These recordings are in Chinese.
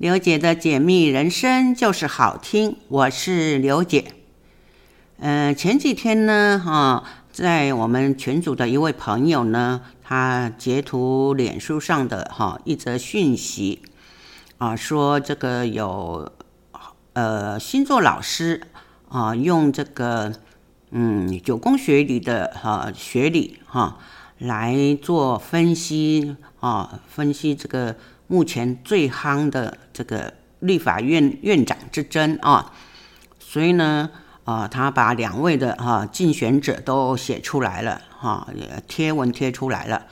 刘姐的解密人生就是好听，我是刘姐。嗯、呃，前几天呢，哈、在我们群组的一位朋友呢，他截图脸书上的哈、一则讯息啊，说这个有呃星座老师啊，用这个嗯九宫学里的哈、学理哈。来做分析啊，分析这个目前最夯的这个立法院院长之争啊，所以呢，啊，他把两位的哈竞选者都写出来了哈，贴文贴出来了，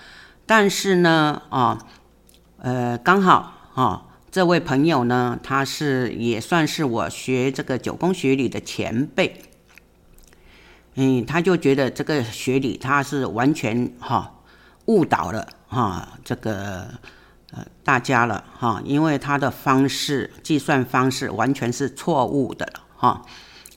但是呢，啊，呃，刚好啊，这位朋友呢，他是也算是我学这个九宫学理的前辈。嗯，他就觉得这个学理他是完全哈误导了哈这个呃大家了哈，因为他的方式计算方式完全是错误的哈。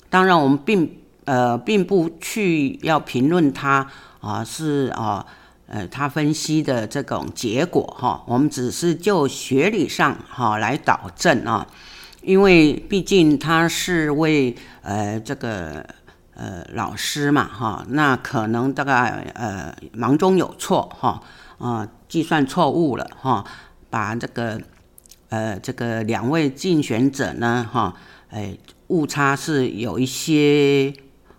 当然我们并呃并不去要评论他啊是啊呃他分析的这种结果哈，我们只是就学理上哈来导正啊，因为毕竟他是为呃这个。呃，老师嘛，哈，那可能大概呃忙中有错，哈，啊，计算错误了，哈，把这个呃这个两位竞选者呢，哈，哎，误差是有一些，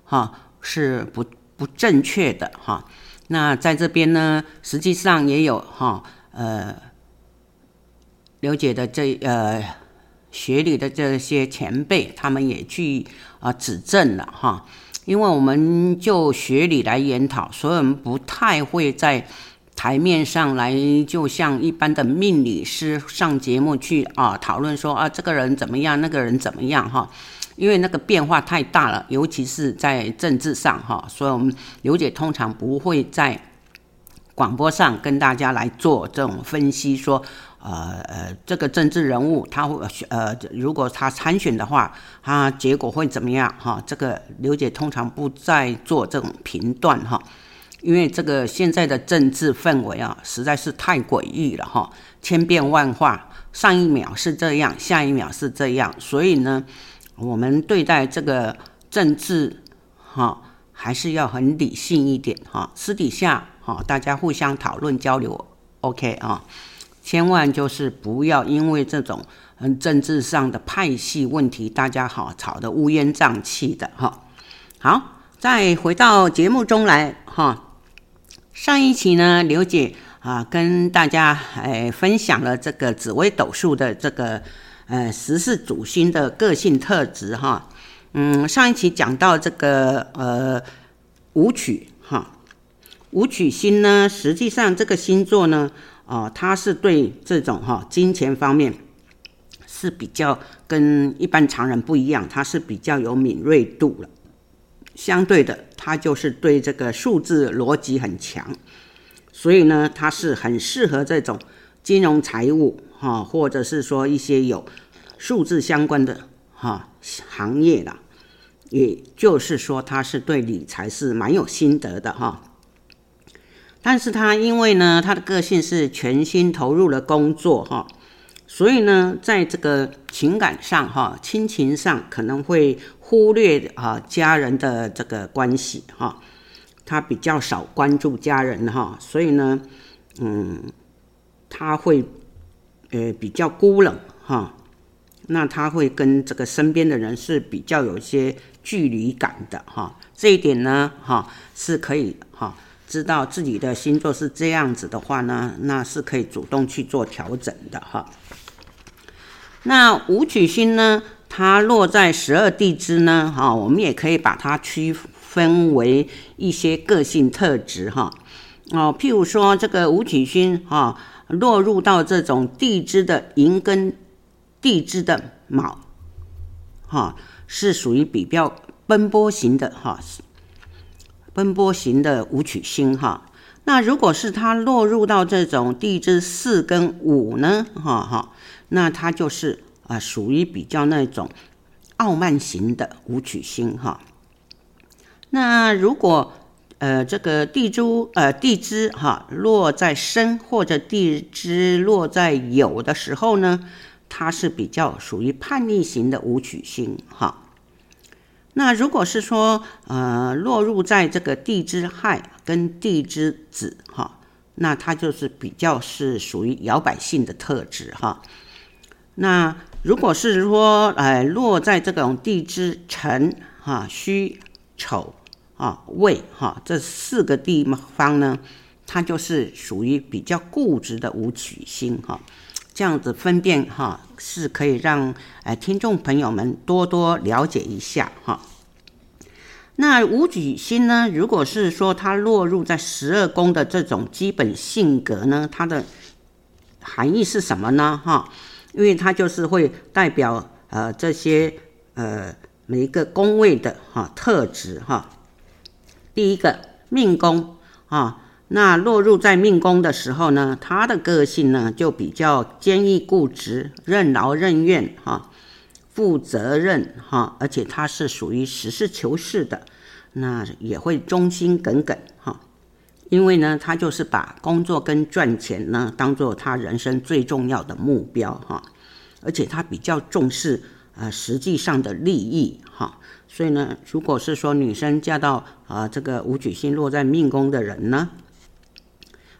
哈，是不不正确的，哈。那在这边呢，实际上也有哈，呃，刘姐的这呃学理的这些前辈，他们也去啊指正了，哈。因为我们就学理来研讨，所以我们不太会在台面上来，就像一般的命理师上节目去啊讨论说啊这个人怎么样，那个人怎么样哈，因为那个变化太大了，尤其是在政治上哈，所以我们刘姐通常不会在广播上跟大家来做这种分析说。呃呃，这个政治人物他会呃，如果他参选的话，他结果会怎么样？哈，这个刘姐通常不再做这种评断哈，因为这个现在的政治氛围啊，实在是太诡异了哈，千变万化，上一秒是这样，下一秒是这样，所以呢，我们对待这个政治哈，还是要很理性一点哈，私底下哈，大家互相讨论交流，OK 啊。千万就是不要因为这种嗯政治上的派系问题，大家好吵得乌烟瘴气的哈。好，再回到节目中来哈。上一期呢，刘姐啊跟大家哎分享了这个紫微斗数的这个呃十四主星的个性特质哈。嗯，上一期讲到这个呃武曲哈，武曲星呢，实际上这个星座呢。哦，它是对这种哈金钱方面是比较跟一般常人不一样，他是比较有敏锐度了。相对的，他就是对这个数字逻辑很强，所以呢，他是很适合这种金融财务哈，或者是说一些有数字相关的哈行业的。也就是说，他是对理财是蛮有心得的哈。但是他因为呢，他的个性是全心投入了工作哈，所以呢，在这个情感上哈，亲情上可能会忽略啊家人的这个关系哈，他比较少关注家人哈，所以呢，嗯，他会呃比较孤冷哈，那他会跟这个身边的人是比较有一些距离感的哈，这一点呢哈是可以哈。知道自己的星座是这样子的话呢，那是可以主动去做调整的哈。那武曲星呢，它落在十二地支呢，哈，我们也可以把它区分为一些个性特质哈。哦，譬如说这个武曲星哈，落入到这种地支的寅跟地支的卯，哈，是属于比较奔波型的哈。奔波型的武曲星哈，那如果是它落入到这种地支四跟五呢，哈哈，那它就是啊属于比较那种傲慢型的武曲星哈。那如果呃这个地支呃地支哈落在申或者地支落在酉的时候呢，它是比较属于叛逆型的武曲星哈。那如果是说呃落入在这个地支亥跟地支子哈，那它就是比较是属于摇摆性的特质哈。那如果是说，呃，落在这种地支辰、哈、戌、丑、啊、未、哈这四个地方呢，它就是属于比较固执的武曲星哈。这样子分辨哈，是可以让呃听众朋友们多多了解一下哈。那武曲星呢，如果是说它落入在十二宫的这种基本性格呢，它的含义是什么呢？哈？因为它就是会代表呃这些呃每一个宫位的哈特质哈。第一个命宫啊，那落入在命宫的时候呢，他的个性呢就比较坚毅固执、任劳任怨哈、负责任哈，而且他是属于实事求是的，那也会忠心耿耿哈。因为呢，他就是把工作跟赚钱呢当做他人生最重要的目标哈，而且他比较重视呃实际上的利益哈，所以呢，如果是说女生嫁到啊这个武曲星落在命宫的人呢，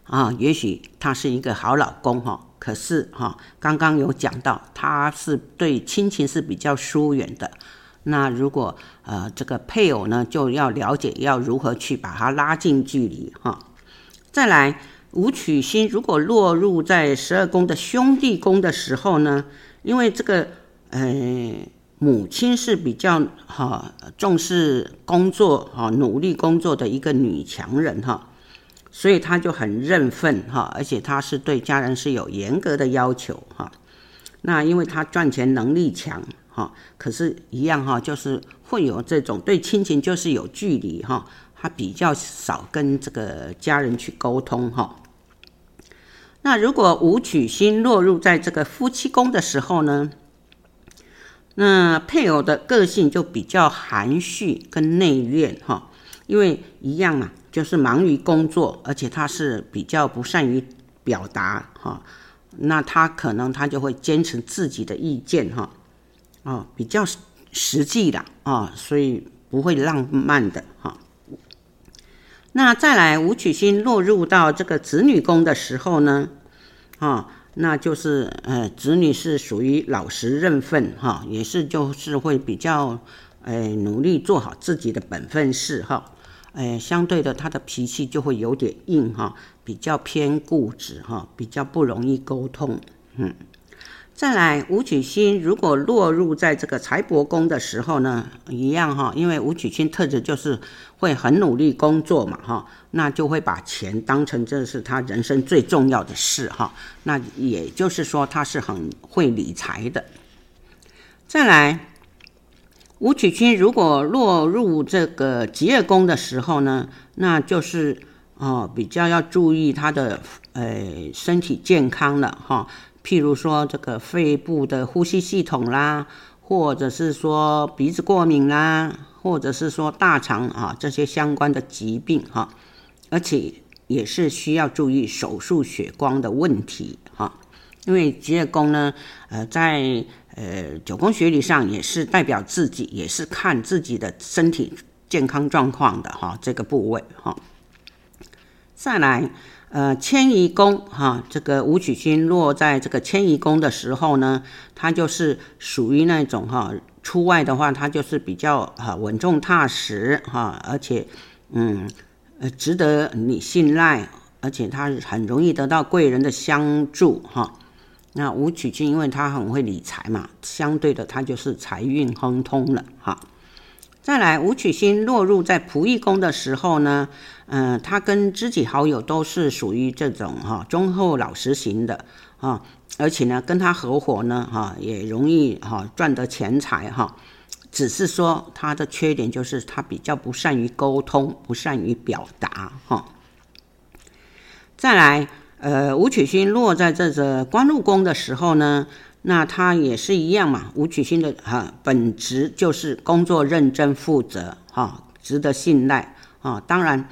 啊，也许他是一个好老公哈，可是哈，刚刚有讲到他是对亲情是比较疏远的。那如果呃这个配偶呢，就要了解要如何去把它拉近距离哈。再来，武曲星如果落入在十二宫的兄弟宫的时候呢，因为这个呃母亲是比较哈重视工作哈努力工作的一个女强人哈，所以她就很认份哈，而且她是对家人是有严格的要求哈。那因为她赚钱能力强。哈，可是，一样哈，就是会有这种对亲情就是有距离哈，他比较少跟这个家人去沟通哈。那如果武曲星落入在这个夫妻宫的时候呢，那配偶的个性就比较含蓄跟内敛哈，因为一样嘛，就是忙于工作，而且他是比较不善于表达哈，那他可能他就会坚持自己的意见哈。哦，比较实际的啊，所以不会浪漫的哈。那再来，武曲星落入到这个子女宫的时候呢，啊，那就是呃，子女是属于老实认份哈，也是就是会比较呃努力做好自己的本分事哈。呃，相对的，他的脾气就会有点硬哈，比较偏固执哈，比较不容易沟通，嗯。再来，武曲星如果落入在这个财帛宫的时候呢，一样哈，因为武曲星特质就是会很努力工作嘛哈，那就会把钱当成这是他人生最重要的事哈，那也就是说他是很会理财的。再来，武曲星如果落入这个疾厄宫的时候呢，那就是哦比较要注意他的呃身体健康了哈。譬如说这个肺部的呼吸系统啦，或者是说鼻子过敏啦，或者是说大肠啊这些相关的疾病哈，而且也是需要注意手术血光的问题哈，因为疾厄宫呢，呃，在呃九宫学理上也是代表自己，也是看自己的身体健康状况的哈这个部位哈，再来。呃，迁移宫哈，这个武曲星落在这个迁移宫的时候呢，它就是属于那种哈，出外的话，它就是比较哈稳重踏实哈，而且嗯呃值得你信赖，而且它很容易得到贵人的相助哈。那武曲星因为他很会理财嘛，相对的他就是财运亨通了哈。再来，武曲星落入在仆役宫的时候呢，嗯、他跟知己好友都是属于这种哈忠厚老实型的啊，而且呢，跟他合伙呢哈也容易哈赚得钱财哈，只是说他的缺点就是他比较不善于沟通，不善于表达哈。再来，呃，武曲星落在这个官禄宫的时候呢。那他也是一样嘛，武曲星的哈本质就是工作认真负责哈，值得信赖啊。当然，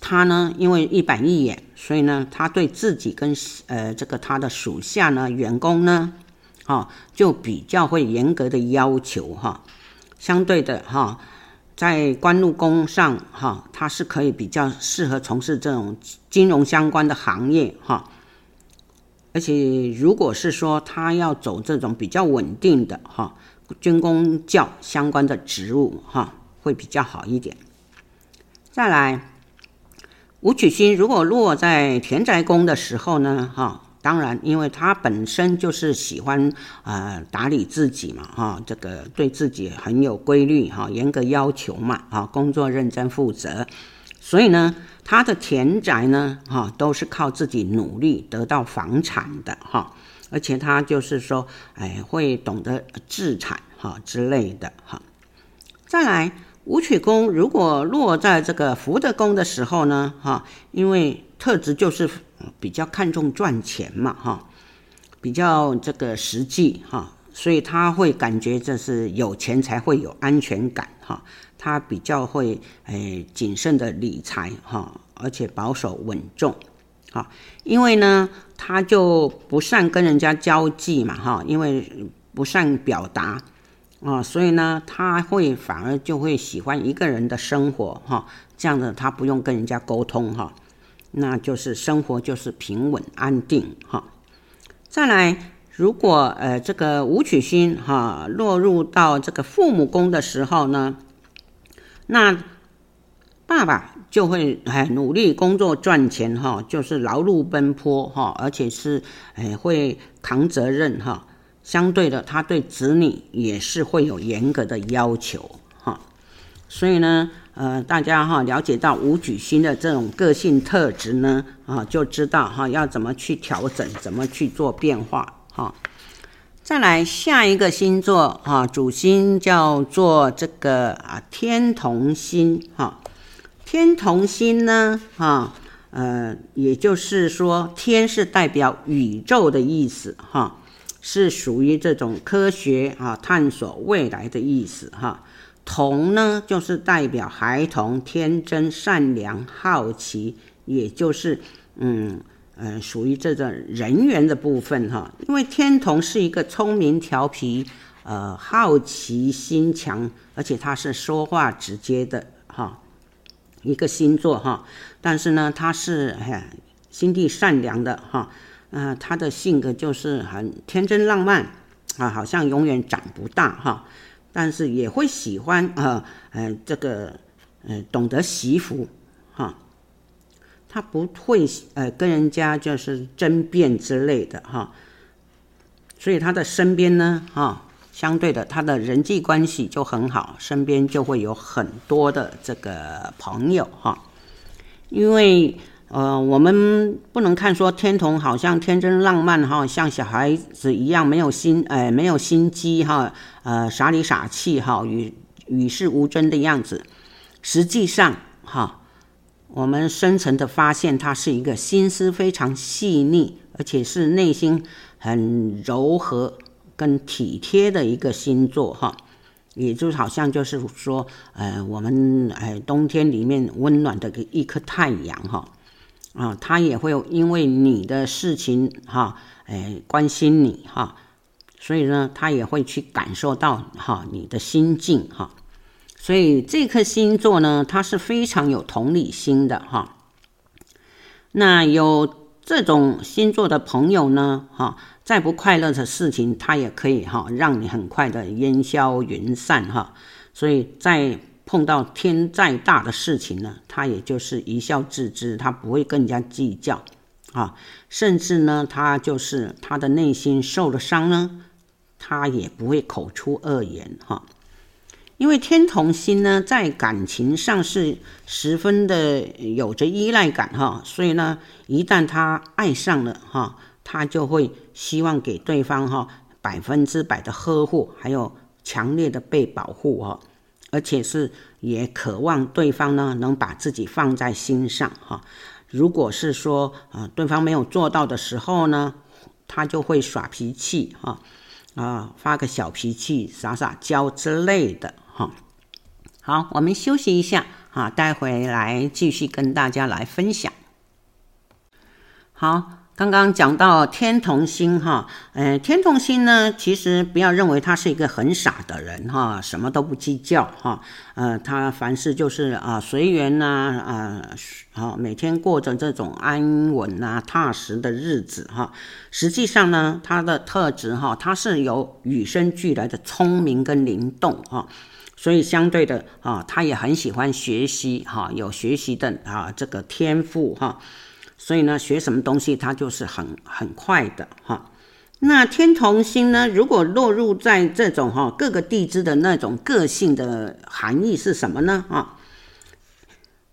他呢，因为一板一眼，所以呢，他对自己跟呃这个他的属下呢、员工呢，哈、就比较会严格的要求哈。相对的哈，在官禄宫上哈，他是可以比较适合从事这种金融相关的行业哈。而且如果是说他要走这种比较稳定的哈，军公教相关的职务哈，会比较好一点。再来。武曲星如果落在田宅宫的时候呢，哈，当然，因为他本身就是喜欢呃打理自己嘛，哈，这个对自己很有规律，哈，严格要求嘛，啊，工作认真负责，所以呢，他的田宅呢，哈，都是靠自己努力得到房产的，哈，而且他就是说，哎，会懂得置产，哈之类的，哈，再来。武曲宫如果落在这个福德宫的时候呢，哈，因为特质就是比较看重赚钱嘛，哈，比较这个实际哈，所以他会感觉这是有钱才会有安全感哈，他比较会诶谨慎的理财哈，而且保守稳重，哈，因为呢他就不善跟人家交际嘛，哈，因为不善表达。啊、所以呢，他会反而就会喜欢一个人的生活哈、这样子他不用跟人家沟通哈、那就是生活就是平稳安定哈、再来，如果呃这个武曲星哈、落入到这个父母宫的时候呢，那爸爸就会哎努力工作赚钱哈、就是劳碌奔波哈、而且是哎会扛责任哈。相对的，他对子女也是会有严格的要求哈，所以呢，呃，大家哈了解到武曲星的这种个性特质呢，啊，就知道哈要怎么去调整，怎么去做变化哈。再来下一个星座哈，主星叫做这个啊天同星哈，天同星呢哈，呃，也就是说天是代表宇宙的意思哈。是属于这种科学啊，探索未来的意思哈。童呢，就是代表孩童天真、善良、好奇，也就是嗯呃，属于这种人缘的部分哈。因为天同是一个聪明、调皮、呃好奇心强，而且他是说话直接的哈一个星座哈。但是呢，他是心地善良的哈。呃，他的性格就是很天真浪漫啊，好像永远长不大哈，但是也会喜欢啊，呃，这个呃，懂得惜福，他不会呃跟人家就是争辩之类的哈，所以他的身边呢哈，相对的他的人际关系就很好，身边就会有很多的这个朋友哈，因为。呃，我们不能看说天同好像天真浪漫哈，像小孩子一样没有心，呃，没有心机哈，呃，傻里傻气哈，与与世无争的样子。实际上哈，我们深层的发现，他是一个心思非常细腻，而且是内心很柔和跟体贴的一个星座哈。也就好像就是说，呃，我们呃冬天里面温暖的一颗太阳哈。啊，他也会因为你的事情哈，哎，关心你哈，所以呢，他也会去感受到哈你的心境哈，所以这颗星座呢，它是非常有同理心的哈。那有这种星座的朋友呢，哈，再不快乐的事情，他也可以哈让你很快的烟消云散哈，所以在。碰到天再大的事情呢，他也就是一笑置之，他不会更加计较啊，甚至呢，他就是他的内心受了伤呢，他也不会口出恶言哈。因为天同星呢，在感情上是十分的有着依赖感哈，所以呢，一旦他爱上了哈，他就会希望给对方哈百分之百的呵护，还有强烈的被保护哈。而且是也渴望对方呢能把自己放在心上哈。如果是说啊对方没有做到的时候呢，他就会耍脾气哈啊发个小脾气撒撒娇之类的哈。好，我们休息一下，啊，待会来继续跟大家来分享。好。刚刚讲到天同星哈，呃，天同星呢，其实不要认为他是一个很傻的人哈，什么都不计较哈，呃，他凡事就是啊随缘呐，啊，好每天过着这种安稳呐、踏实的日子哈。实际上呢，他的特质哈，他是有与生俱来的聪明跟灵动哈，所以相对的啊，他也很喜欢学习哈，有学习的啊这个天赋哈。所以呢，学什么东西他就是很很快的哈。那天同星呢，如果落入在这种哈各个地支的那种个性的含义是什么呢？啊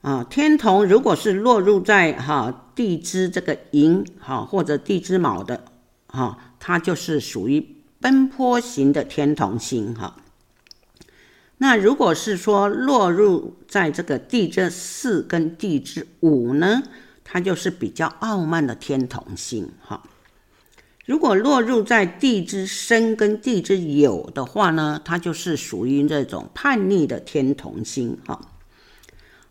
啊，天同如果是落入在哈地支这个寅哈或者地支卯的哈，它就是属于奔波型的天同星哈。那如果是说落入在这个地支四跟地支五呢？它就是比较傲慢的天同星哈，如果落入在地支申跟地支酉的话呢，它就是属于这种叛逆的天同星哈。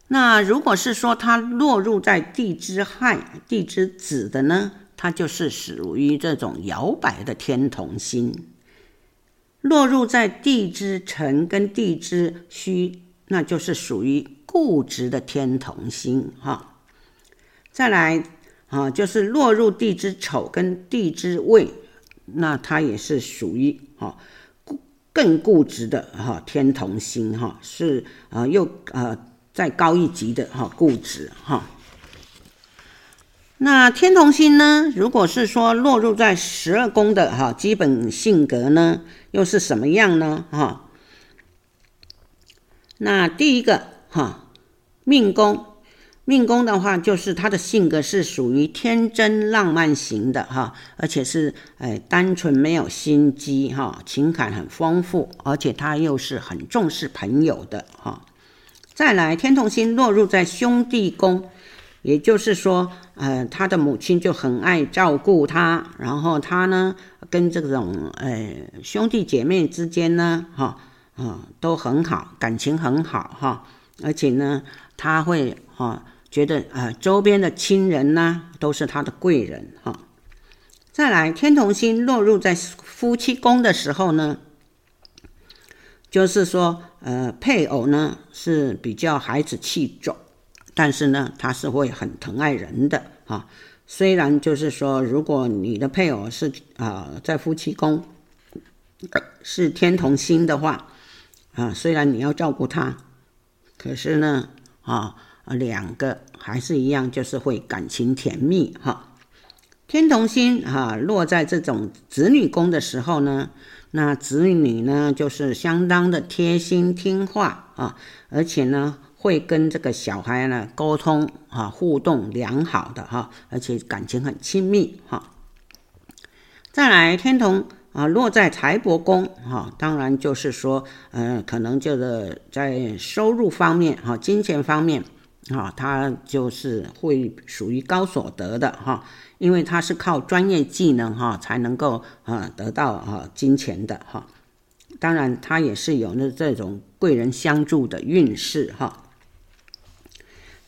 那如果是说它落入在地支亥、地支子的呢，它就是属于这种摇摆的天同星。落入在地支辰跟地支戌，那就是属于固执的天同星哈。再来啊，就是落入地支丑跟地支未，那它也是属于哈更固执的哈天同星哈，是啊又啊再高一级的哈固执哈。那天同星呢，如果是说落入在十二宫的哈基本性格呢，又是什么样呢？哈，那第一个哈命宫。命宫的话，就是他的性格是属于天真浪漫型的哈，而且是哎单纯没有心机哈，情感很丰富，而且他又是很重视朋友的哈。再来，天同星落入在兄弟宫，也就是说，呃，他的母亲就很爱照顾他，然后他呢跟这种呃兄弟姐妹之间呢哈啊都很好，感情很好哈，而且呢他会哈。觉得啊，周边的亲人呢，都是他的贵人哈。再来，天同星落入在夫妻宫的时候呢，就是说，呃，配偶呢是比较孩子气重，但是呢，他是会很疼爱人的哈。虽然就是说，如果你的配偶是啊、在夫妻宫是天同星的话啊，虽然你要照顾他，可是呢，啊。两个还是一样，就是会感情甜蜜哈。天同星哈落在这种子女宫的时候呢，那子女呢就是相当的贴心听话啊，而且呢会跟这个小孩呢沟通啊，互动良好的哈，而且感情很亲密哈。再来，天同啊落在财帛宫哈，当然就是说，嗯，可能就是在收入方面哈，金钱方面。啊，他就是会属于高所得的哈，因为他是靠专业技能哈才能够啊得到啊金钱的哈。当然，他也是有那这种贵人相助的运势哈。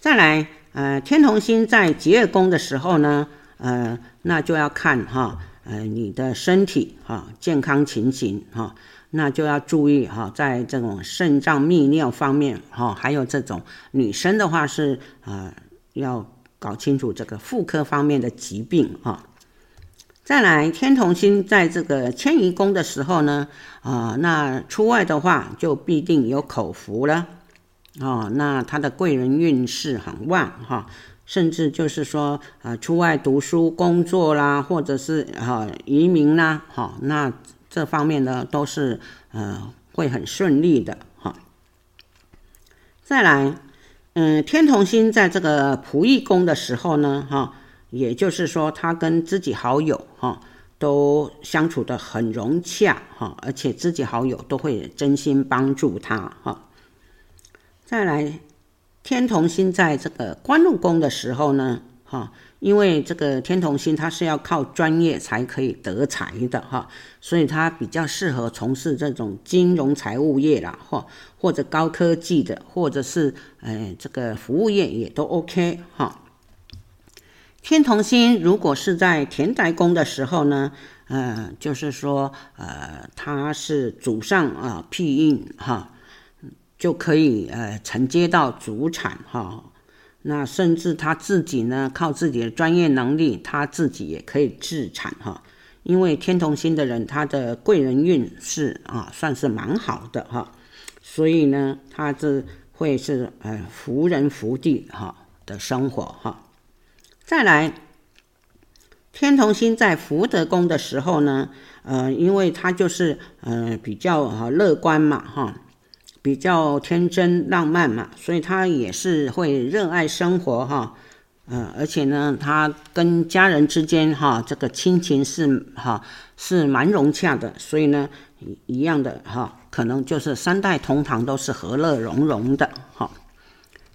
再来，呃，天同星在疾厄宫的时候呢，呃，那就要看哈，呃，你的身体哈健康情形哈。那就要注意哈，在这种肾脏泌尿方面哈，还有这种女生的话是啊，要搞清楚这个妇科方面的疾病哈。再来，天同星在这个迁移宫的时候呢，啊，那出外的话就必定有口福了哦。那他的贵人运势很旺哈，甚至就是说啊，出外读书、工作啦，或者是啊移民啦，哈那。这方面呢，都是呃会很顺利的哈。再来，嗯，天同星在这个仆役宫的时候呢，哈，也就是说他跟知己好友哈都相处的很融洽哈，而且知己好友都会真心帮助他哈。再来，天同星在这个官禄宫的时候呢，哈，因为这个天同星它是要靠专业才可以得财的哈，所以它比较适合从事这种金融财务业啦，或或者高科技的，或者是呃这个服务业也都 OK 哈。天同星如果是在田宅宫的时候呢，呃，就是说呃它是祖上啊庇荫哈，就可以呃承接到主产哈。那甚至他自己呢，靠自己的专业能力，他自己也可以自产哈。因为天同星的人，他的贵人运势啊，算是蛮好的哈。所以呢，他这会是呃福人福地哈的生活哈。再来，天同星在福德宫的时候呢，呃，因为他就是呃比较啊乐观嘛哈。比较天真浪漫嘛，所以他也是会热爱生活哈，呃，而且呢，他跟家人之间哈，这个亲情是哈是蛮融洽的，所以呢，一样的哈，可能就是三代同堂都是和乐融融的哈。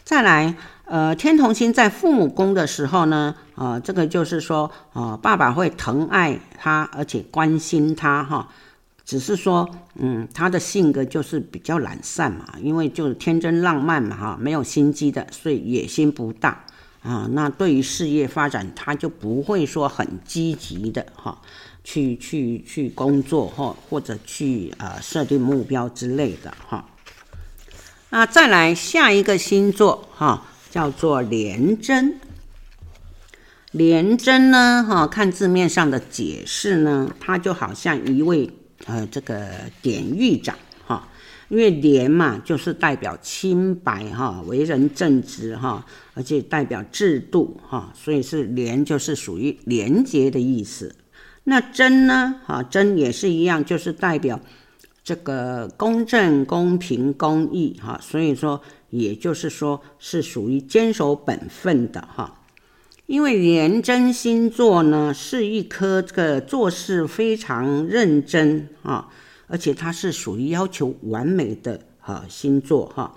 再来，呃，天同星在父母宫的时候呢，啊、呃，这个就是说，啊、爸爸会疼爱他，而且关心他哈。只是说，嗯，他的性格就是比较懒散嘛，因为就是天真浪漫嘛，哈，没有心机的，所以野心不大啊。那对于事业发展，他就不会说很积极的哈，去去去工作哈，或者去呃设定目标之类的哈。那再来下一个星座哈，叫做廉贞。廉贞呢，哈，看字面上的解释呢，它就好像一位。呃，这个典狱长哈，因为廉嘛，就是代表清白哈，为人正直哈，而且代表制度哈，所以是廉，就是属于廉洁的意思。那贞呢，哈，贞也是一样，就是代表这个公正、公平、公义哈，所以说，也就是说是属于坚守本分的哈。因为廉贞星座呢，是一颗这个做事非常认真啊，而且它是属于要求完美的哈星座哈，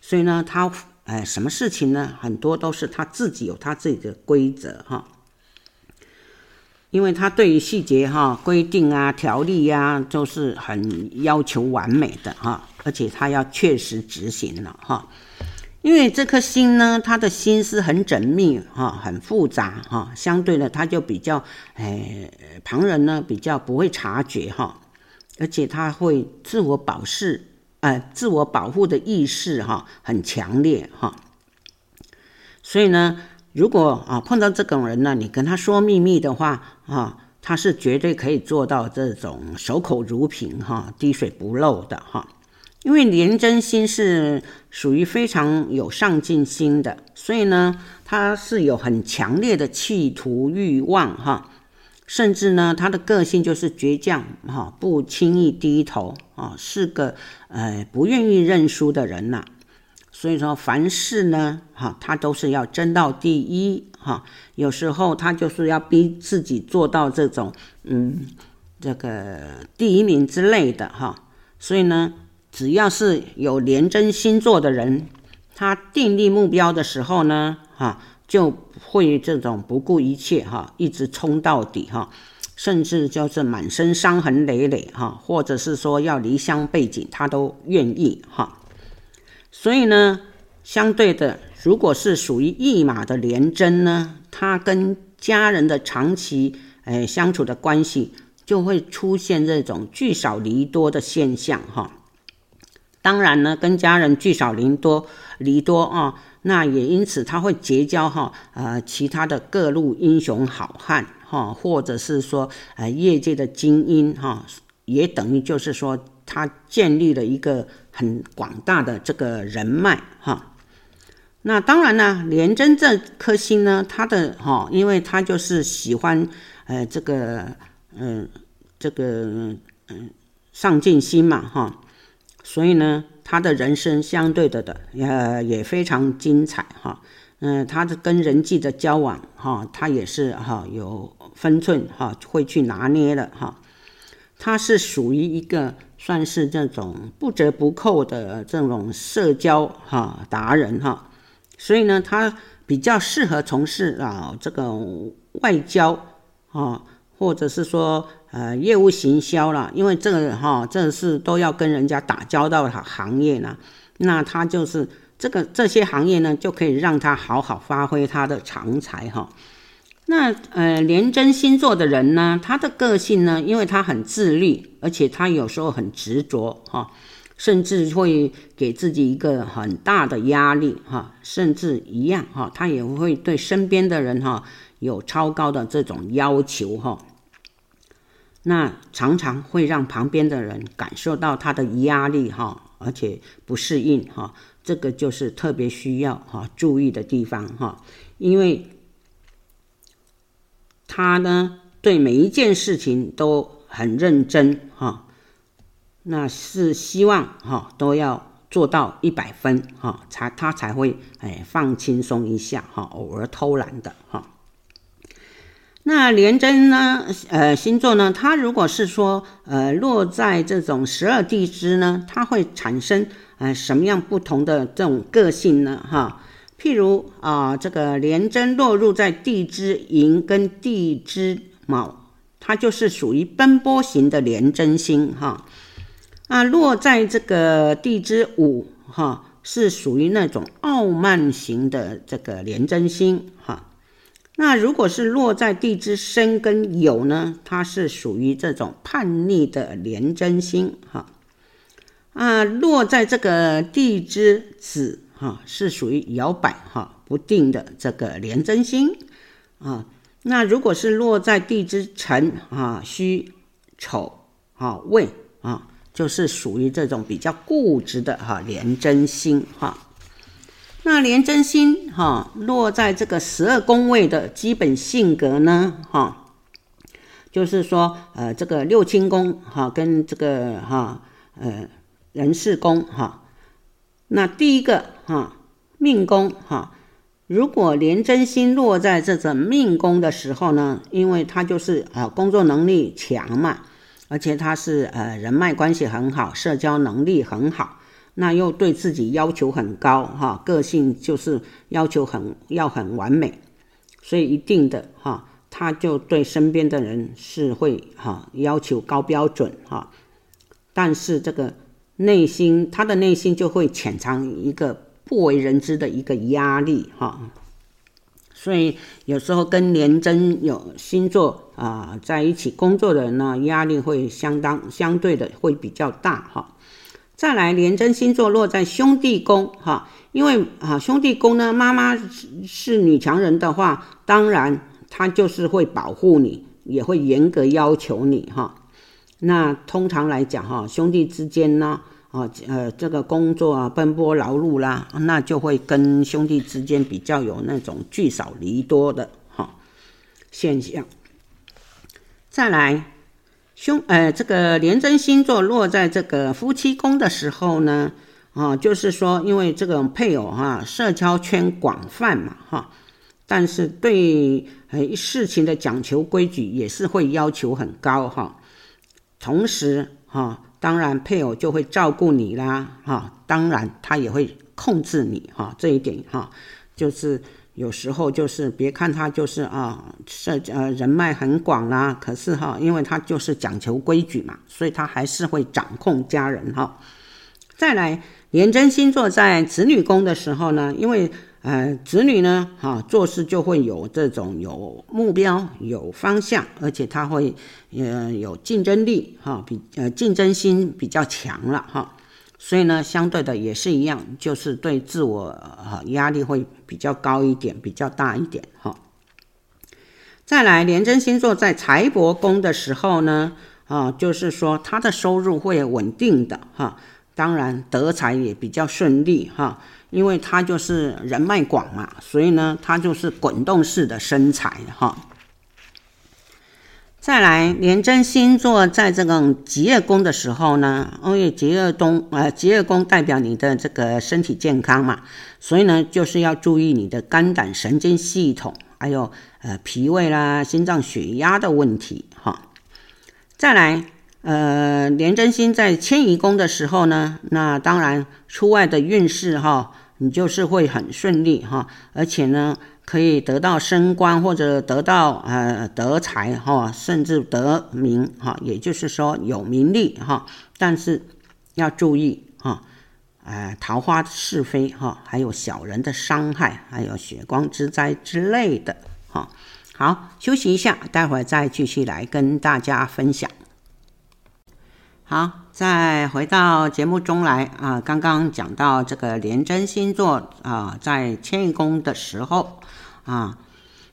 所以呢，他哎什么事情呢，很多都是他自己有他自己的规则哈，因为他对于细节哈规定啊条例呀，都是很要求完美的哈，而且他要确实执行了哈。因为这颗星呢，他的心思很缜密哈，很复杂哈，相对的他就比较，哎，旁人呢比较不会察觉哈，而且他会自我保释，呃，自我保护的意识哈很强烈哈，所以呢，如果啊碰到这种人呢，你跟他说秘密的话啊，他是绝对可以做到这种守口如瓶哈，滴水不漏的哈。因为廉贞星是属于非常有上进心的，所以呢，他是有很强烈的企图欲望哈，甚至呢，他的个性就是倔强哈，不轻易低头啊，是个呃不愿意认输的人呐。所以说，凡事呢哈，他都是要争到第一哈，有时候他就是要逼自己做到这种嗯这个第一名之类的哈，所以呢。只要是有廉贞星座的人，他订立目标的时候呢，哈，就会这种不顾一切哈，一直冲到底哈，甚至就是满身伤痕累累哈，或者是说要离乡背井，他都愿意哈。所以呢，相对的，如果是属于驿马的廉贞呢，他跟家人的长期诶相处的关系，就会出现这种聚少离多的现象哈。当然呢，跟家人聚少离多，离多啊，那也因此他会结交哈呃其他的各路英雄好汉哈，或者是说呃业界的精英哈，也等于就是说他建立了一个很广大的这个人脉哈。那当然呢，廉贞这颗星呢，他的哈，因为他就是喜欢呃这个嗯、呃、这个嗯上进心嘛哈。所以呢，他的人生相对的的呃也非常精彩哈，嗯，他的跟人际的交往哈，他也是哈有分寸哈，会去拿捏的哈。他是属于一个算是这种不折不扣的这种社交哈达人哈，所以呢，他比较适合从事啊这个外交啊，或者是说呃业务行销啦，因为这个哈这是都要跟人家打交道的行业呢，那他就是这个这些行业呢，就可以让他好好发挥他的长才哈。那呃，廉贞星座的人呢，他的个性呢，因为他很自律，而且他有时候很执着哈，甚至会给自己一个很大的压力哈，甚至一样哈，他也会对身边的人哈有超高的这种要求哈。那常常会让旁边的人感受到他的压力哈，而且不适应哈，这个就是特别需要哈注意的地方哈，因为。他呢，对每一件事情都很认真哈，那是希望哈都要做到一百分哈，才他才会哎放轻松一下哈，偶尔偷懒的哈。那廉贞呢，呃星座呢，它如果是说呃落在这种十二地支呢，它会产生呃什么样不同的这种个性呢哈？譬如啊，这个廉贞落入在地支寅跟地支卯，它就是属于奔波型的廉贞星哈。啊，落在这个地支午哈，是属于那种傲慢型的这个廉贞星哈。那如果是落在地支申跟酉呢，它是属于这种叛逆的廉贞星哈。啊，落在这个地支子。哈，是属于摇摆哈不定的这个廉贞星啊。那如果是落在地支辰啊、戌、丑啊、未啊，就是属于这种比较固执的哈廉贞星哈。那廉贞星哈落在这个十二宫位的基本性格呢哈，就是说呃这个六亲宫哈跟这个哈呃人事宫哈。那第一个哈命宫哈，如果廉贞星落在这种命宫的时候呢，因为他就是啊工作能力强嘛，而且他是呃人脉关系很好，社交能力很好，那又对自己要求很高哈，个性就是要求很要很完美，所以一定的哈，他就对身边的人是会哈要求高标准哈，但是这个。内心，他的内心就会潜藏一个不为人知的一个压力哈，所以有时候跟廉贞有星座啊在一起工作的人呢，压力会相当相对的会比较大哈。再来，廉贞星座落在兄弟宫哈，因为啊兄弟宫呢，妈妈是女强人的话，当然她就是会保护你，也会严格要求你哈。那通常来讲哈，兄弟之间呢，啊呃这个工作啊奔波劳碌啦，那就会跟兄弟之间比较有那种聚少离多的哈现象。再来，兄呃这个廉贞星座落在这个夫妻宫的时候呢，啊就是说因为这个配偶哈社交圈广泛嘛哈，但是对呃事情的讲求规矩也是会要求很高哈。同时，哈，当然配偶就会照顾你啦，哈，当然他也会控制你，哈，这一点，哈，就是有时候就是别看他就是啊，社呃人脉很广啦，可是哈，因为他就是讲求规矩嘛，所以他还是会掌控家人，哈。再来，廉贞星座在子女宫的时候呢，因为。呃，子女呢，哈、做事就会有这种有目标、有方向，而且他会呃有竞争力，哈、比呃竞争心比较强了，哈、所以呢，相对的也是一样，就是对自我哈、啊、压力会比较高一点，比较大一点，哈、再来，廉贞星座在财帛宫的时候呢，啊，就是说他的收入会稳定的，哈、当然德财也比较顺利，哈、因为他就是人脉广嘛，所以呢，他就是滚动式的生财哈。再来，廉贞星座在这个疾厄宫的时候呢，因为疾厄宫呃，疾厄宫代表你的这个身体健康嘛，所以呢，就是要注意你的肝胆神经系统，还有呃脾胃啦、心脏血压的问题哈。再来，呃，廉贞星在迁移宫的时候呢，那当然出外的运势哈。你就是会很顺利哈，而且呢，可以得到升官或者得到呃得财哈，甚至得名哈，也就是说有名利哈。但是要注意哈，呃，桃花是非哈，还有小人的伤害，还有血光之灾之类的哈。好，休息一下，待会儿再继续来跟大家分享。好，再回到节目中来啊，刚刚讲到这个廉贞星座啊，在迁移宫的时候啊，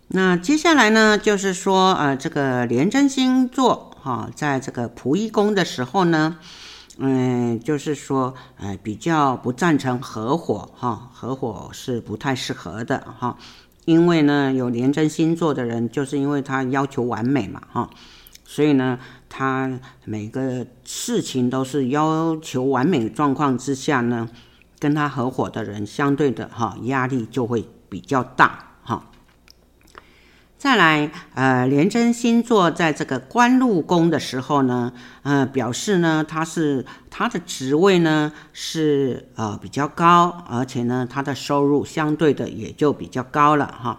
那接下来呢，就是说呃，这个廉贞星座哈，在这个仆役宫的时候呢，嗯，就是说呃，比较不赞成合伙哈，合伙是不太适合的哈，因为呢，有廉贞星座的人，就是因为他要求完美嘛哈。所以呢，他每个事情都是要求完美状况之下呢，跟他合伙的人相对的哈压力就会比较大哈。再来，呃，廉贞星座在这个官禄宫的时候呢，呃，表示呢他是他的职位呢是呃比较高，而且呢他的收入相对的也就比较高了哈。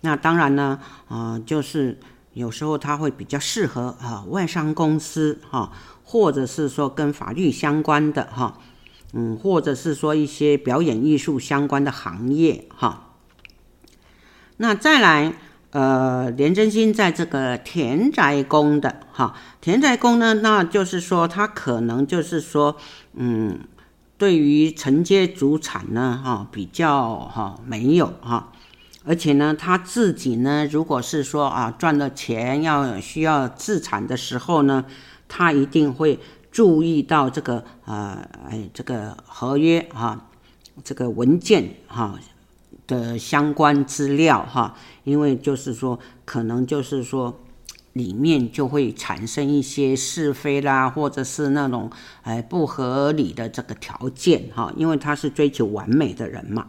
那当然呢，呃，就是。有时候他会比较适合啊，外商公司哈，或者是说跟法律相关的哈，嗯，或者是说一些表演艺术相关的行业哈。那再来，呃，廉贞星在这个田宅宫的哈，田宅宫呢，那就是说他可能就是说，嗯，对于承接主产呢，哈，比较哈没有哈。而且呢，他自己呢，如果是说啊赚了钱要需要自产的时候呢，他一定会注意到这个呃哎这个合约哈，这个文件哈的相关资料哈，因为就是说可能就是说里面就会产生一些是非啦，或者是那种哎不合理的这个条件哈，因为他是追求完美的人嘛。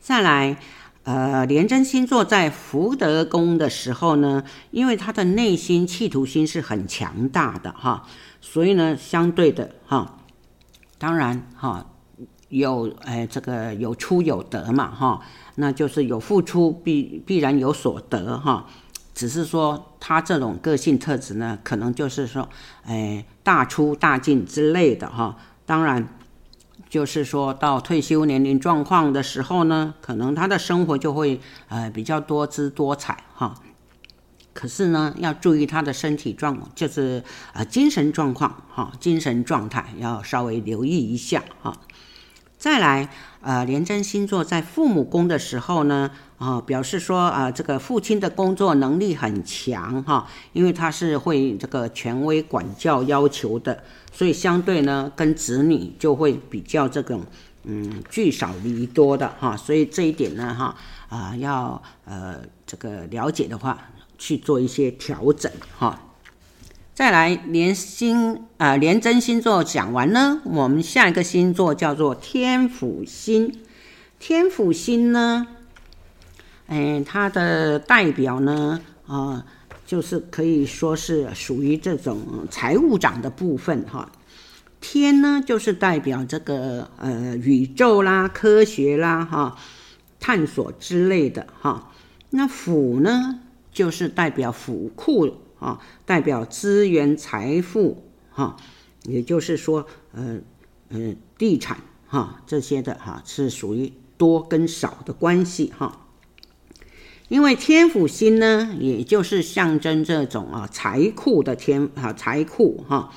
再来，呃，廉贞星座在福德宫的时候呢，因为他的内心企图心是很强大的哈，所以呢，相对的哈，当然哈，有哎这个有出有得嘛哈，那就是有付出必必然有所得哈，只是说他这种个性特质呢，可能就是说哎大出大进之类的哈，当然。就是说到退休年龄状况的时候呢，可能他的生活就会呃比较多姿多彩哈。可是呢，要注意他的身体状，就是呃精神状况哈，精神状态要稍微留意一下哈。再来，呃，廉贞星座在父母宫的时候呢，啊、表示说啊、这个父亲的工作能力很强哈，因为他是会这个权威管教要求的，所以相对呢，跟子女就会比较这种嗯聚少离多的哈，所以这一点呢哈啊、要呃这个了解的话，去做一些调整哈。再来连星啊、呃，廉贞星座讲完呢，我们下一个星座叫做天府星。天府星呢，哎，它的代表呢，啊、呃，就是可以说是属于这种财务长的部分哈。天呢，就是代表这个呃宇宙啦、科学啦哈、探索之类的哈。那府呢，就是代表府库。啊，代表资源、财富，哈，也就是说，呃，呃，地产，哈，这些的，哈，是属于多跟少的关系，哈。因为天府星呢，也就是象征这种啊财库的天，哈，财库，哈，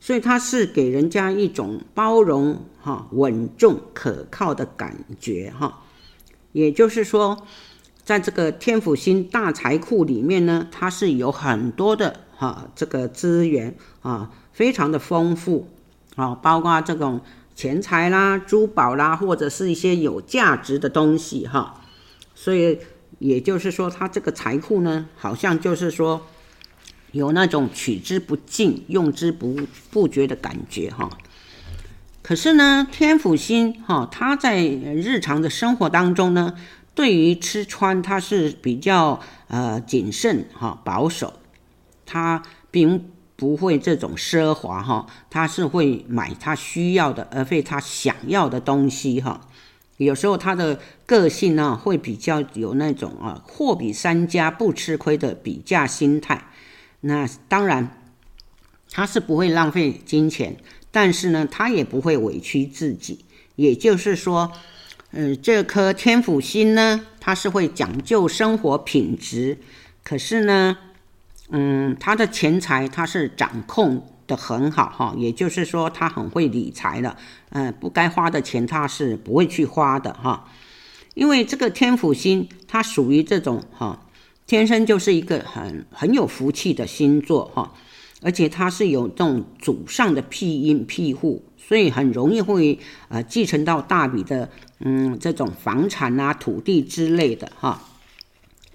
所以它是给人家一种包容，哈，稳重、可靠的感觉，哈。也就是说。在这个天府星大财库里面呢，它是有很多的哈、这个资源啊，非常的丰富啊，包括这种钱财啦、珠宝啦，或者是一些有价值的东西哈、所以也就是说，它这个财库呢，好像就是说有那种取之不尽、用之不不绝的感觉哈、可是呢，天府星哈、它在日常的生活当中呢。对于吃穿，他是比较呃谨慎哈保守，他并不会这种奢华哈，他是会买他需要的，而非他想要的东西哈。有时候他的个性呢，会比较有那种啊，货比三家不吃亏的比价心态。那当然，他是不会浪费金钱，但是呢，他也不会委屈自己。也就是说，嗯，这颗天府星呢，它是会讲究生活品质，可是呢。嗯，他的钱财他是掌控的很好哈，也就是说他很会理财的，嗯，不该花的钱他是不会去花的哈，因为这个天府星它属于这种哈，天生就是一个很很有福气的星座哈，而且它是有这种祖上的庇荫庇护，所以很容易会呃继承到大笔的嗯这种房产啊土地之类的哈。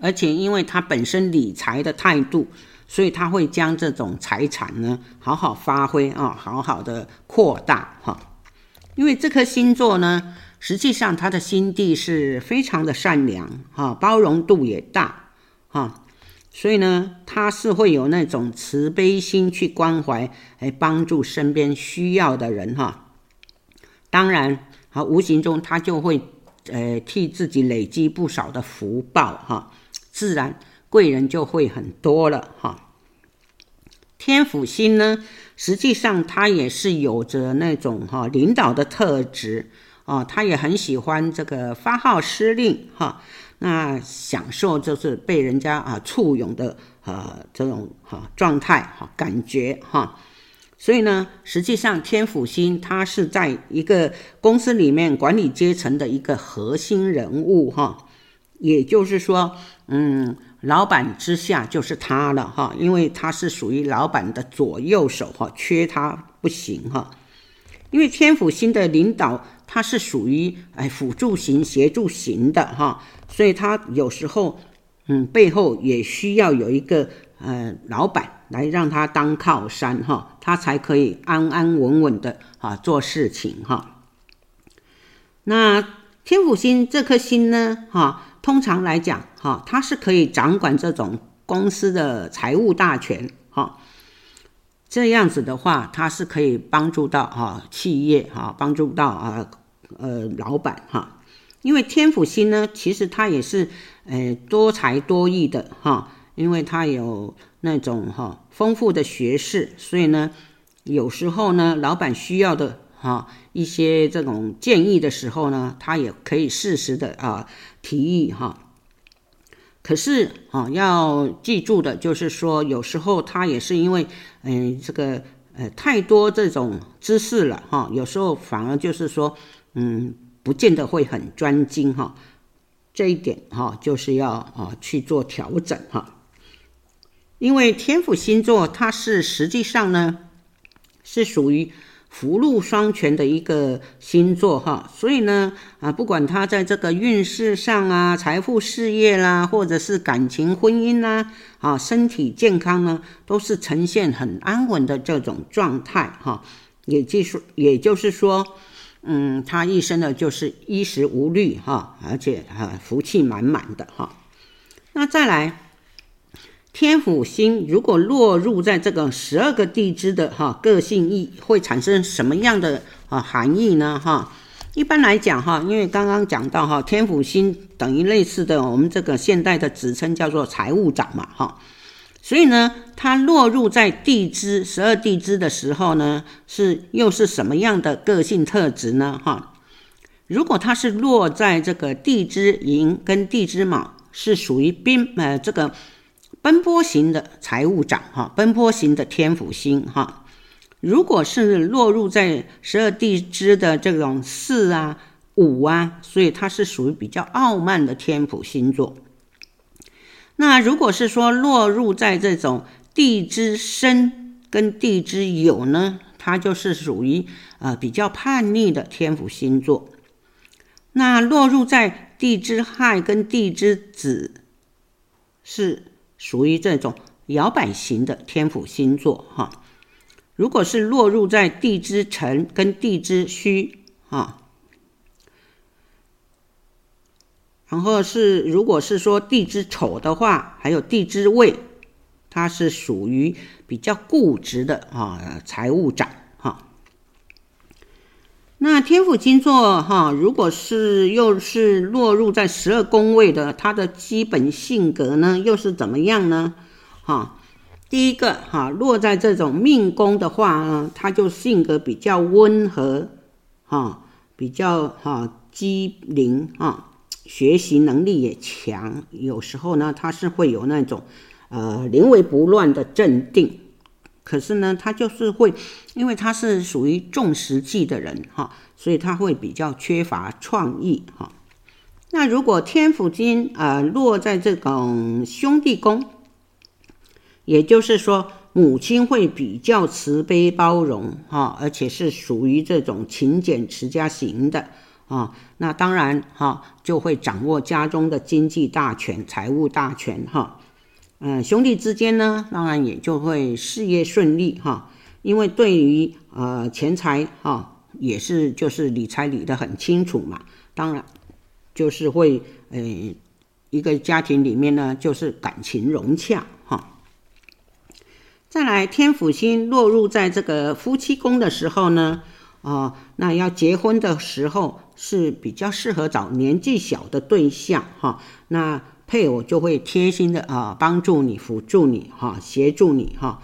而且，因为他本身理财的态度，所以他会将这种财产呢好好发挥啊，好好的扩大哈。因为这颗星座呢，实际上他的心地是非常的善良哈，包容度也大哈，所以呢，他是会有那种慈悲心去关怀来帮助身边需要的人哈。当然，啊，无形中他就会呃替自己累积不少的福报哈。自然贵人就会很多了哈。天府星呢，实际上他也是有着那种哈领导的特质啊，他也很喜欢这个发号施令哈，那享受就是被人家啊簇拥的呃这种哈状态哈感觉哈。所以呢，实际上天府星他是在一个公司里面管理阶层的一个核心人物哈。也就是说，嗯，老板之下就是他了哈，因为他是属于老板的左右手哈，缺他不行哈。因为天府星的领导他是属于哎辅助型、协助型的哈，所以他有时候嗯背后也需要有一个呃老板来让他当靠山哈，他才可以安安稳稳的啊做事情哈。那天府星这颗星呢哈。通常来讲，哈，他是可以掌管这种公司的财务大权，哈，这样子的话，他是可以帮助到哈企业，哈，帮助到啊，呃，老板，哈，因为天府星呢，其实他也是，呃，多才多艺的，哈，因为他有那种哈丰富的学识，所以呢，有时候呢，老板需要的。哈，一些这种建议的时候呢，他也可以适时的啊提议哈。可是啊，要记住的就是说，有时候他也是因为嗯这个呃太多这种知识了哈，有时候反而就是说嗯不见得会很专精哈。这一点哈就是要啊去做调整哈。因为天府星座它是实际上呢是属于。福禄双全的一个星座哈，所以呢啊，不管他在这个运势上啊、财富、事业啦，或者是感情、婚姻啦，啊，身体健康呢，都是呈现很安稳的这种状态哈。也就是也就是说，嗯，他一生呢就是衣食无虑哈，而且哈福气满满的哈。那再来。天府星如果落入在这个十二个地支的哈个性意，会产生什么样的啊含义呢？哈，一般来讲哈，因为刚刚讲到哈，天府星等于类似的我们这个现代的职称叫做财务长嘛哈，所以呢，它落入在地支十二地支的时候呢，是又是什么样的个性特质呢？哈，如果它是落在这个地支寅跟地支卯，是属于兵呃这个。奔波型的财务长哈，奔波型的天府星哈，如果是落入在十二地支的这种四啊五啊，所以它是属于比较傲慢的天府星座。那如果是说落入在这种地支申跟地支酉呢，它就是属于呃比较叛逆的天府星座。那落入在地支亥跟地支子是。属于这种摇摆型的天府星座哈，如果是落入在地支辰跟地支戌哈，然后是如果是说地支丑的话，还有地支未，它是属于比较固执的啊财务长哈。那天府星座哈，如果是又是落入在十二宫位的，他的基本性格呢又是怎么样呢？哈，第一个哈，落在这种命宫的话呢，他就性格比较温和哈，比较哈机灵啊。学习能力也强，有时候呢，他是会有那种，呃，临危不乱的镇定。可是呢，他就是会，因为他是属于重实际的人哈，所以他会比较缺乏创意哈。那如果天府星啊落在这种兄弟宫，也就是说，母亲会比较慈悲包容哈，而且是属于这种勤俭持家型的。啊、那当然哈、就会掌握家中的经济大权、财务大权哈。嗯、兄弟之间呢，当然也就会事业顺利哈、因为对于呃钱财哈、也是就是理财理得很清楚嘛。当然就是会呃一个家庭里面呢，就是感情融洽哈、再来，天府星落入在这个夫妻宫的时候呢。哦，那要结婚的时候是比较适合找年纪小的对象哈。那配偶就会贴心的啊，帮助你、辅助你哈、协助你哈。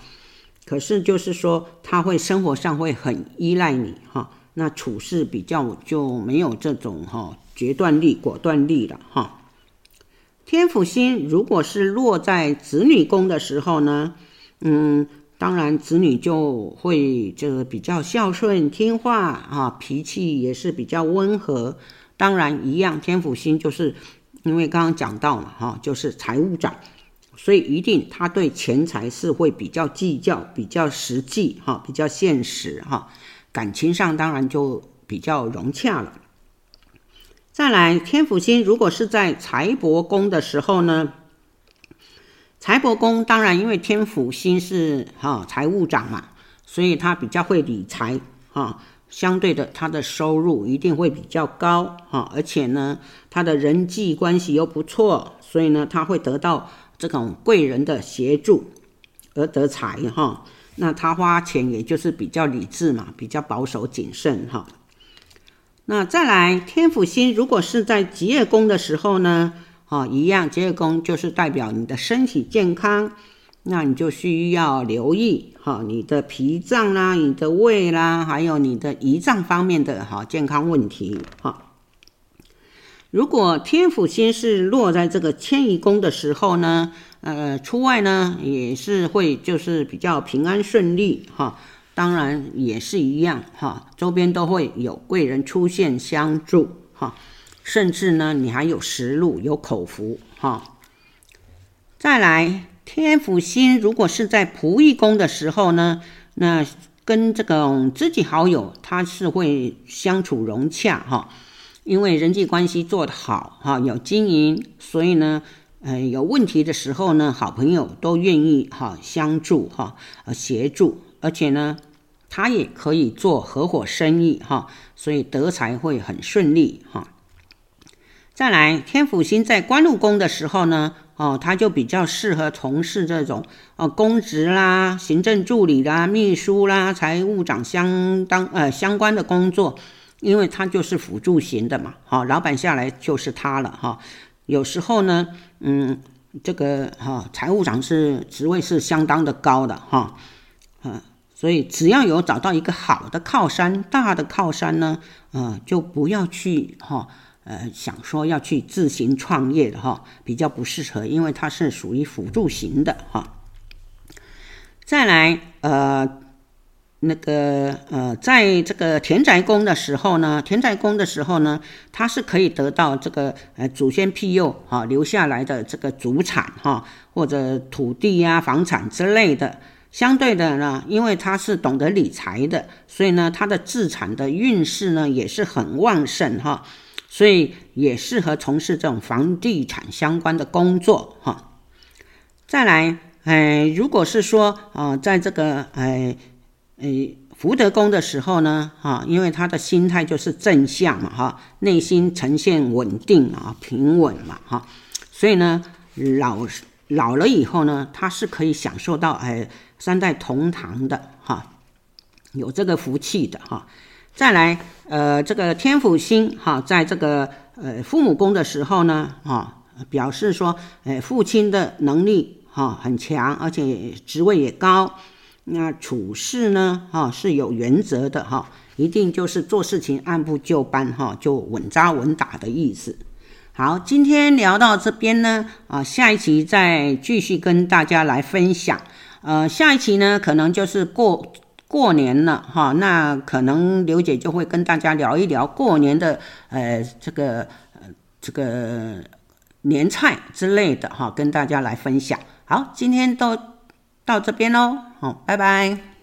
可是就是说，他会生活上会很依赖你哈。那处事比较就没有这种哈决断力、果断力了哈。天府星如果是落在子女宫的时候呢，嗯。当然，子女就会这个比较孝顺听话啊，脾气也是比较温和。当然，一样天府星就是因为刚刚讲到了，哈，就是财务长，所以一定他对钱财是会比较计较、比较实际哈，比较现实哈。感情上当然就比较融洽了。再来，天府星如果是在财帛宫的时候呢？财帛宫当然，因为天府星是哈财务长嘛，所以他比较会理财哈。相对的，他的收入一定会比较高哈，而且呢，他的人际关系又不错，所以呢，他会得到这种贵人的协助而得财哈。那他花钱也就是比较理智嘛，比较保守谨慎哈。那再来，天府星如果是在疾厄宫的时候呢？哦，一样，疾厄宫就是代表你的身体健康，那你就需要留意哈，你的脾脏啦、你的胃啦，还有你的胰脏方面的哈健康问题哈。如果天府星是落在这个迁移宫的时候呢，呃，出外呢也是会就是比较平安顺利哈，当然也是一样哈，周边都会有贵人出现相助哈。甚至呢，你还有食禄，有口福哈。再来，天府星如果是在仆役宫的时候呢，那跟这个知己好友，他是会相处融洽哈，因为人际关系做得好哈，有经营，所以呢，呃，有问题的时候呢，好朋友都愿意哈相助哈，呃，协助，而且呢，他也可以做合伙生意哈，所以得财会很顺利哈。再来，天府星在官禄宫的时候呢，哦，他就比较适合从事这种哦公职啦、行政助理啦、秘书啦、财务长相当呃相关的工作，因为他就是辅助型的嘛，好、老板下来就是他了哈、有时候呢，嗯，这个哈、财务长是职位是相当的高的哈，嗯、所以只要有找到一个好的靠山、大的靠山呢，呃，就不要去哈。呃，想说要去自行创业的哈，比较不适合，因为它是属于辅助型的哈。再来，呃，那个呃，在这个田宅宫的时候呢，田宅宫的时候呢，它是可以得到这个呃祖先庇佑哈留下来的这个祖产哈，或者土地呀、房产之类的。相对的呢，因为他是懂得理财的，所以呢，他的资产的运势呢也是很旺盛哈。所以也适合从事这种房地产相关的工作哈。再来，哎，如果是说啊，在这个哎哎福德宫的时候呢，哈，因为他的心态就是正向嘛，哈，内心呈现稳定啊，平稳嘛，哈，所以呢，老老了以后呢，他是可以享受到哎三代同堂的哈，有这个福气的哈。再来，呃，这个天府星哈，在这个呃父母宫的时候呢，哈，表示说，呃，父亲的能力哈很强，而且职位也高。那处事呢，哈是有原则的哈，一定就是做事情按部就班哈，就稳扎稳打的意思。好，今天聊到这边呢，啊，下一期再继续跟大家来分享。呃，下一期呢，可能就是过过年了哈，那可能刘姐就会跟大家聊一聊过年的呃这个这个年菜之类的哈，跟大家来分享。好，今天都到这边喽，好，拜拜。